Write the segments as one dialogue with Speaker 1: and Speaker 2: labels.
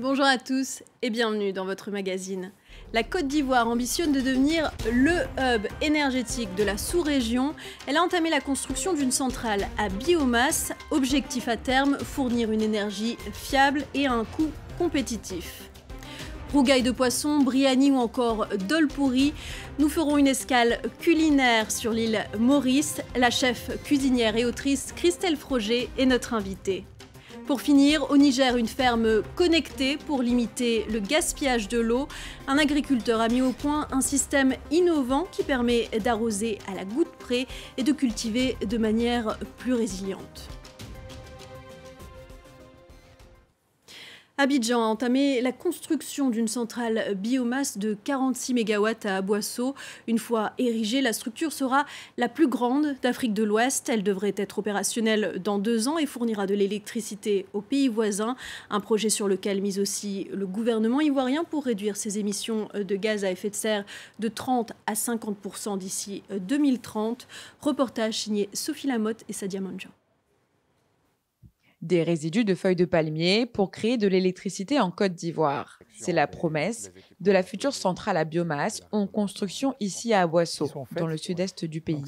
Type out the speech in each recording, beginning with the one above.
Speaker 1: Bonjour à tous et bienvenue dans votre magazine. La Côte d'Ivoire ambitionne de devenir le hub énergétique de la sous-région. Elle a entamé la construction d'une centrale à biomasse. Objectif à terme, fournir une énergie fiable et à un coût compétitif. Rougaille de poisson, Briani ou encore Dolpouri, nous ferons une escale culinaire sur l'île Maurice. La chef cuisinière et autrice Christelle Froger est notre invitée. Pour finir, au Niger, une ferme connectée pour limiter le gaspillage de l'eau. Un agriculteur a mis au point un système innovant qui permet d'arroser à la goutte près et de cultiver de manière plus résiliente. Abidjan a entamé la construction d'une centrale biomasse de 46 MW à Boisseau. Une fois érigée, la structure sera la plus grande d'Afrique de l'Ouest. Elle devrait être opérationnelle dans deux ans et fournira de l'électricité aux pays voisins. Un projet sur lequel mise aussi le gouvernement ivoirien pour réduire ses émissions de gaz à effet de serre de 30 à 50% d'ici 2030. Reportage signé Sophie Lamotte et Sadia Manjo
Speaker 2: des résidus de feuilles de palmier pour créer de l'électricité en Côte d'Ivoire. C'est la promesse de la future centrale à biomasse en construction ici à Boisseau, dans le sud-est du pays.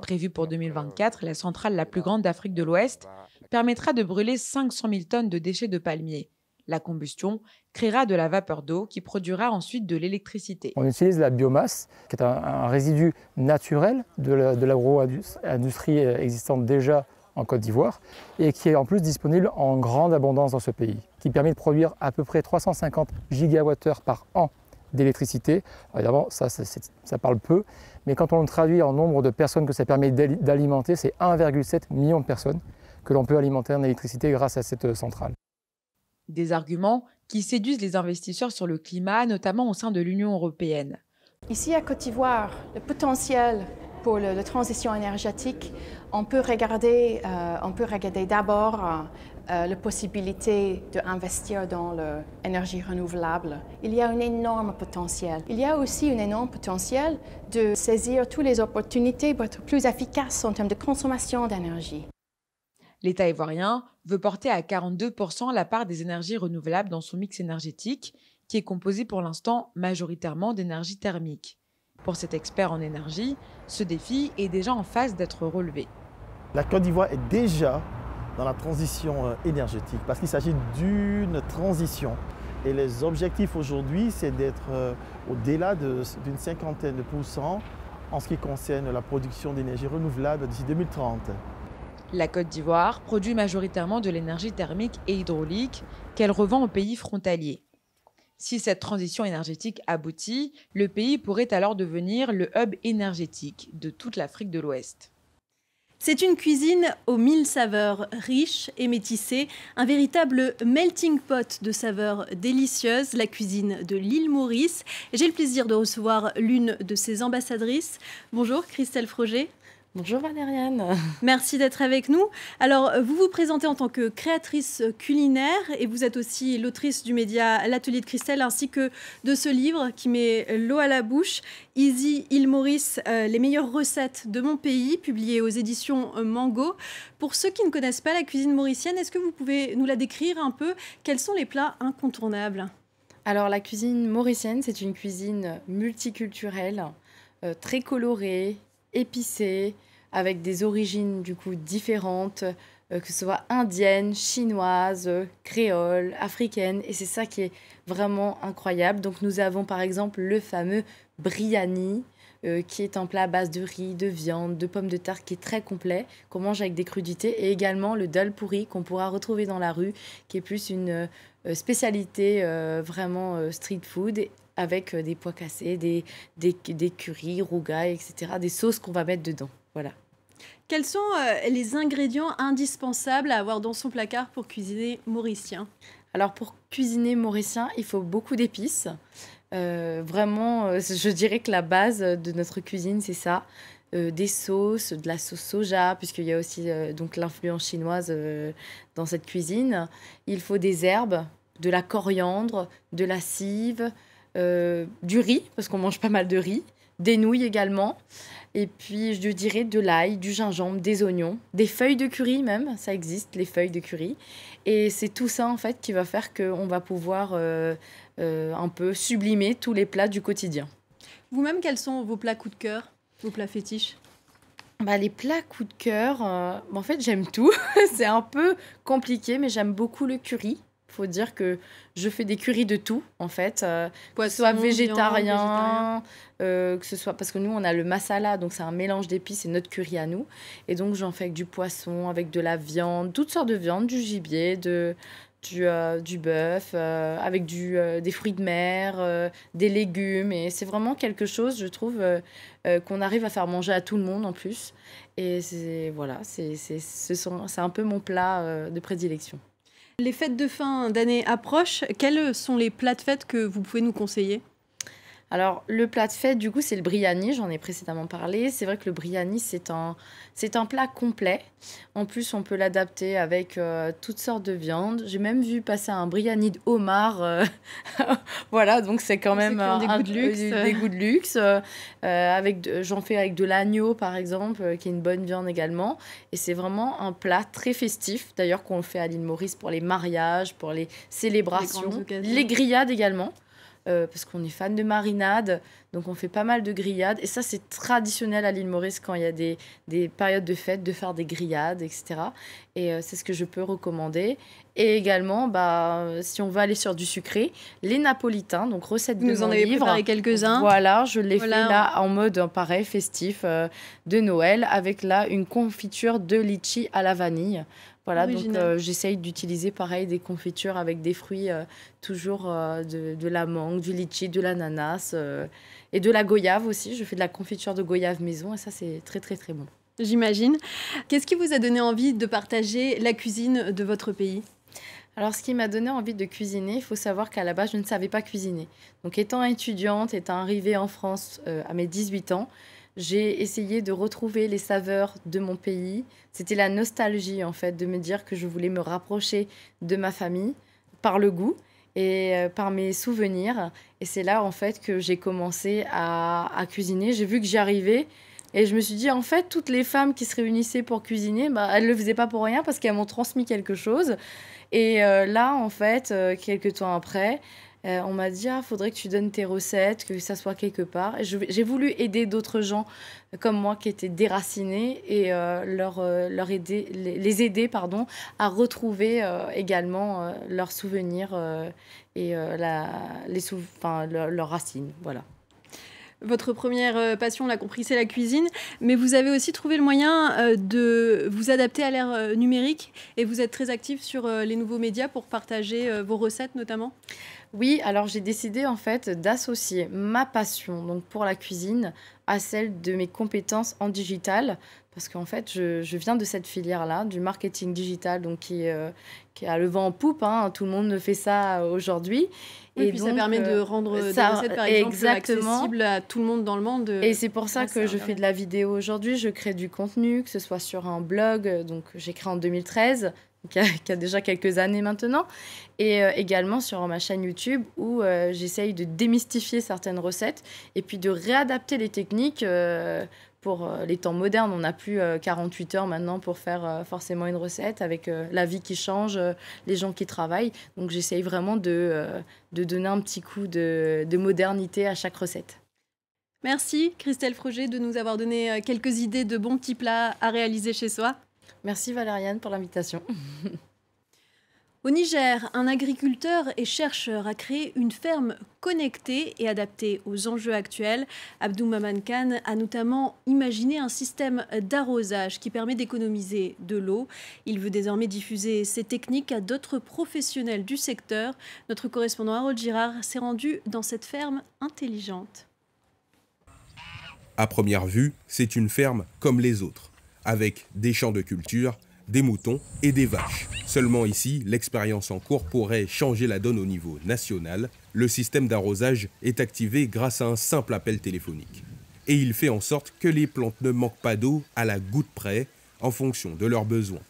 Speaker 2: Prévue pour 2024, la centrale la plus grande d'Afrique de l'Ouest permettra de brûler 500 000 tonnes de déchets de palmier. La combustion créera de la vapeur d'eau qui produira ensuite de l'électricité.
Speaker 3: On utilise la biomasse, qui est un, résidu naturel de l'agro-industrie existante déjà en Côte d'Ivoire et qui est en plus disponible en grande abondance dans ce pays, qui permet de produire à peu près 350 gigawattheures par an d'électricité. Évidemment, ça, ça, parle peu, mais quand on le traduit en nombre de personnes que ça permet d'alimenter, c'est 1,7 million de personnes que l'on peut alimenter en électricité grâce à cette centrale.
Speaker 2: Des arguments qui séduisent les investisseurs sur le climat, notamment au sein de l'Union européenne.
Speaker 4: Ici à Côte d'Ivoire, le potentiel pour la transition énergétique, on peut regarder, euh, on peut regarder d'abord euh, la possibilité d'investir dans l'énergie renouvelable. Il y a un énorme potentiel. Il y a aussi un énorme potentiel de saisir toutes les opportunités pour être plus efficace en termes de consommation d'énergie.
Speaker 2: L'État ivoirien veut porter à 42% la part des énergies renouvelables dans son mix énergétique, qui est composé pour l'instant majoritairement d'énergie thermique. Pour cet expert en énergie, ce défi est déjà en phase d'être relevé.
Speaker 5: La Côte d'Ivoire est déjà dans la transition euh, énergétique parce qu'il s'agit d'une transition. Et les objectifs aujourd'hui, c'est d'être euh, au-delà d'une cinquantaine de pourcents en ce qui concerne la production d'énergie renouvelable d'ici 2030.
Speaker 2: La Côte d'Ivoire produit majoritairement de l'énergie thermique et hydraulique qu'elle revend aux pays frontaliers. Si cette transition énergétique aboutit, le pays pourrait alors devenir le hub énergétique de toute l'Afrique de l'Ouest.
Speaker 1: C'est une cuisine aux mille saveurs riches et métissées, un véritable melting pot de saveurs délicieuses, la cuisine de l'île Maurice. J'ai le plaisir de recevoir l'une de ses ambassadrices. Bonjour Christelle Froger.
Speaker 6: Bonjour Valériane.
Speaker 1: Merci d'être avec nous. Alors, vous vous présentez en tant que créatrice culinaire et vous êtes aussi l'autrice du média L'Atelier de Christelle ainsi que de ce livre qui met l'eau à la bouche, Easy Il Maurice, euh, les meilleures recettes de mon pays, publié aux éditions Mango. Pour ceux qui ne connaissent pas la cuisine mauricienne, est-ce que vous pouvez nous la décrire un peu? Quels sont les plats incontournables?
Speaker 6: Alors, la cuisine mauricienne, c'est une cuisine multiculturelle, euh, très colorée, épicée, avec des origines du coup différentes, euh, que ce soit indienne, chinoise, créole, africaine. Et c'est ça qui est vraiment incroyable. Donc nous avons par exemple le fameux briani, euh, qui est un plat à base de riz, de viande, de pommes de terre, qui est très complet, qu'on mange avec des crudités, et également le dal pourri qu'on pourra retrouver dans la rue, qui est plus une euh, spécialité vraiment street food avec des pois cassés, des, des, des currys, rougailles, etc., des sauces qu'on va mettre dedans. Voilà.
Speaker 1: Quels sont euh, les ingrédients indispensables à avoir dans son placard pour cuisiner mauricien?
Speaker 6: Alors pour cuisiner mauricien, il faut beaucoup d'épices. Euh, vraiment, euh, je dirais que la base de notre cuisine, c'est ça. des sauces, de la sauce soja, puisqu'il y a aussi donc l'influence chinoise dans cette cuisine. Il faut des herbes, de la coriandre, de la cive, du riz, parce qu'on mange pas mal de riz, des nouilles également. Et puis, je dirais de l'ail, du gingembre, des oignons, des feuilles de curry même, ça existe, les feuilles de curry. Et c'est tout ça, en fait, qui va faire qu'on va pouvoir euh, euh, un peu sublimer tous les plats du quotidien.
Speaker 1: Vous-même, quels sont vos plats coup de cœur, vos plats fétiches?
Speaker 6: Bah, les plats coup de cœur, euh, en fait j'aime tout. c'est un peu compliqué, mais j'aime beaucoup le curry faut dire que je fais des currys de tout, en fait. Euh, que ce soit végétarien, euh, que ce soit... Parce que nous, on a le masala, donc c'est un mélange d'épices, c'est notre curry à nous. Et donc, j'en fais avec du poisson, avec de la viande, toutes sortes de viande, du gibier, de, du, euh, du bœuf, avec du, des fruits de mer, des légumes. Et c'est vraiment quelque chose, je trouve, qu'on arrive à faire manger à tout le monde, en plus. Et c'est voilà, c'est un peu mon plat de prédilection.
Speaker 1: Les fêtes de fin d'année approchent. Quels sont les plats de fête que vous pouvez nous conseiller?
Speaker 6: Alors, le plat de fête, du coup, c'est le briani, j'en ai précédemment parlé. C'est vrai que le briani, c'est un, c'est un plat complet. En plus, on peut l'adapter avec euh, toutes sortes de viandes. J'ai même vu passer un briani de homard. Euh, voilà, donc c'est quand même
Speaker 1: des, goûts de luxe.
Speaker 6: des goûts de luxe. Euh, avec j'en fais avec de l'agneau, par exemple, qui est une bonne viande également. Et c'est vraiment un plat très festif, d'ailleurs, qu'on fait à l'île Maurice pour les mariages, pour les célébrations, les grillades également. Euh, parce qu'on est fan de marinade, donc on fait pas mal de grillades. Et ça, c'est traditionnel à l'île Maurice quand il y a des, des, périodes de fête de faire des grillades, etc. Et euh, c'est ce que je peux recommander. Et également, bah, si on va aller sur du sucré, les napolitains, donc recette de
Speaker 1: Vous en avez préparé quelques-uns.
Speaker 6: Voilà, je l'ai fait là en mode pareil, festif euh, de Noël, avec là une confiture de litchi à la vanille. Voilà, donc euh, j'essaye d'utiliser pareil des confitures avec des fruits, euh, toujours euh, de, de, la mangue, du litchi, de l'ananas et de la goyave aussi. Je fais de la confiture de goyave maison et ça, c'est très, très, très bon.
Speaker 1: J'imagine. Qu'est-ce qui vous a donné envie de partager la cuisine de votre pays?
Speaker 6: Alors, ce qui m'a donné envie de cuisiner, il faut savoir qu'à la base, je ne savais pas cuisiner. Donc, étant étudiante, étant arrivée en France à mes 18 ans, j'ai essayé de retrouver les saveurs de mon pays. C'était la nostalgie, en fait, de me dire que je voulais me rapprocher de ma famille par le goût et euh, par mes souvenirs. Et c'est là, en fait, que j'ai commencé à, cuisiner. J'ai vu que j'y arrivais. Et je me suis dit, en fait, toutes les femmes qui se réunissaient pour cuisiner, bah, elles ne le faisaient pas pour rien parce qu'elles m'ont transmis quelque chose. Et euh, là, en fait, euh, quelques temps après, euh, on m'a dit, ah, faudrait que tu donnes tes recettes, que ça soit quelque part. J'ai voulu aider d'autres gens comme moi qui étaient déracinés et euh, leur, euh, leur aider, les, aider pardon, à retrouver également leurs souvenirs et la, les leurs racines. Voilà.
Speaker 1: Votre première passion, on l'a compris, c'est la cuisine, mais vous avez aussi trouvé le moyen de vous adapter à l'ère numérique et vous êtes très actif sur les nouveaux médias pour partager vos recettes notamment?
Speaker 6: Oui, alors j'ai décidé en fait d'associer ma passion donc pour la cuisine à celle de mes compétences en digital parce qu'en fait je, viens de cette filière-là, du marketing digital donc qui, euh, qui a le vent en poupe, hein. tout le monde fait ça aujourd'hui.
Speaker 1: et puis ça permet de euh, rendre des recettes par exemple accessibles à tout le monde dans le monde.
Speaker 6: Et c'est pour ça que je fais de la vidéo aujourd'hui, je crée du contenu, que ce soit sur un blog, donc j'ai créé en 2013 qui a, déjà quelques années maintenant, et euh, également sur ma chaîne YouTube où euh, j'essaye de démystifier certaines recettes et puis de réadapter les techniques euh, pour les temps modernes. On n'a plus 48 heures maintenant pour faire forcément une recette avec la vie qui change, les gens qui travaillent. Donc j'essaye vraiment de, de donner un petit coup de, de modernité à chaque recette.
Speaker 1: Merci Christelle Froger de nous avoir donné quelques idées de bons petits plats à réaliser chez soi.
Speaker 6: Merci Valériane pour l'invitation.
Speaker 1: Au Niger, un agriculteur et chercheur a créé une ferme connectée et adaptée aux enjeux actuels. Abdou Maman Khan a notamment imaginé un système d'arrosage qui permet d'économiser de l'eau. Il veut désormais diffuser ces techniques à d'autres professionnels du secteur. Notre correspondant Harold Girard s'est rendu dans cette ferme intelligente.
Speaker 7: À première vue, c'est une ferme comme les autres avec des champs de culture, des moutons et des vaches. Seulement ici, l'expérience en cours pourrait changer la donne au niveau national. Le système d'arrosage est activé grâce à un simple appel téléphonique. Et il fait en sorte que les plantes ne manquent pas d'eau à la goutte près en fonction de leurs besoins.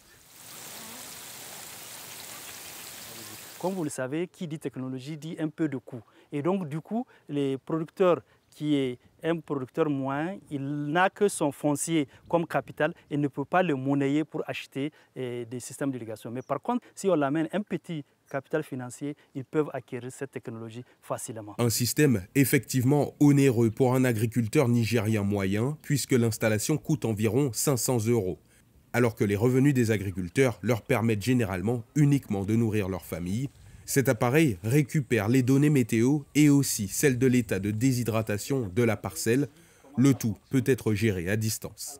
Speaker 8: Comme vous le savez, qui dit technologie dit un peu de coût. Et donc, du coup, les producteurs qui est un producteur moins, il n'a que son foncier comme capital et ne peut pas le monnayer pour acheter eh, des systèmes d'irrigation. Mais par contre, si on l'amène un petit capital financier, ils peuvent acquérir cette technologie facilement.
Speaker 7: Un système effectivement onéreux pour un agriculteur nigérien moyen, puisque l'installation coûte environ 500 euros, alors que les revenus des agriculteurs leur permettent généralement uniquement de nourrir leur famille. Cet appareil récupère les données météo et aussi celles de l'état de déshydratation de la parcelle. Le tout peut être géré à distance.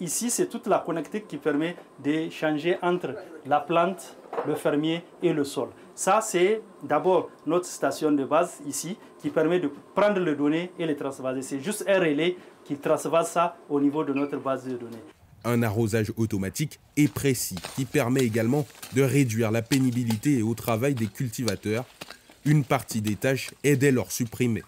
Speaker 8: Ici, c'est toute la connectique qui permet d'échanger entre la plante, le fermier et le sol. Ça, c'est d'abord notre station de base ici qui permet de prendre les données et les transvaser. C'est juste un relais qui transvase ça au niveau de notre base de données.
Speaker 7: Un arrosage automatique et précis qui permet également de réduire la pénibilité au travail des cultivateurs. Une partie des tâches est dès lors supprimée.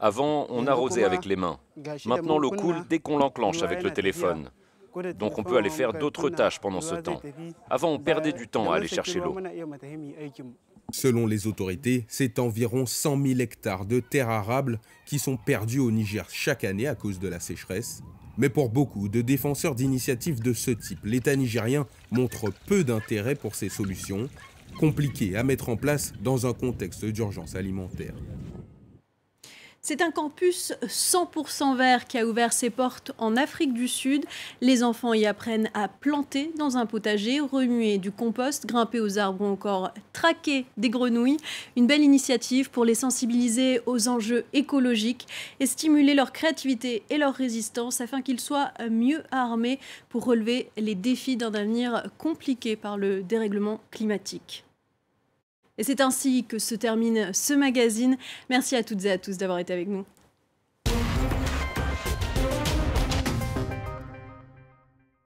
Speaker 9: Avant, on arrosait avec les mains. Maintenant, l'eau coule dès qu'on l'enclenche avec le téléphone. Donc on peut aller faire d'autres tâches pendant ce temps. Avant, on perdait du temps à aller chercher l'eau.
Speaker 7: Selon les autorités, c'est environ 100 000 hectares de terres arables qui sont perdus au Niger chaque année à cause de la sécheresse. Mais pour beaucoup de défenseurs d'initiatives de ce type, l'État nigérien montre peu d'intérêt pour ces solutions, compliquées à mettre en place dans un contexte d'urgence alimentaire.
Speaker 1: C'est un campus 100% vert qui a ouvert ses portes en Afrique du Sud. Les enfants y apprennent à planter dans un potager, remuer du compost, grimper aux arbres ou encore traquer des grenouilles. Une belle initiative pour les sensibiliser aux enjeux écologiques et stimuler leur créativité et leur résistance afin qu'ils soient mieux armés pour relever les défis d'un avenir compliqué par le dérèglement climatique. Et c'est ainsi que se termine ce magazine. Merci à toutes et à tous d'avoir été avec nous.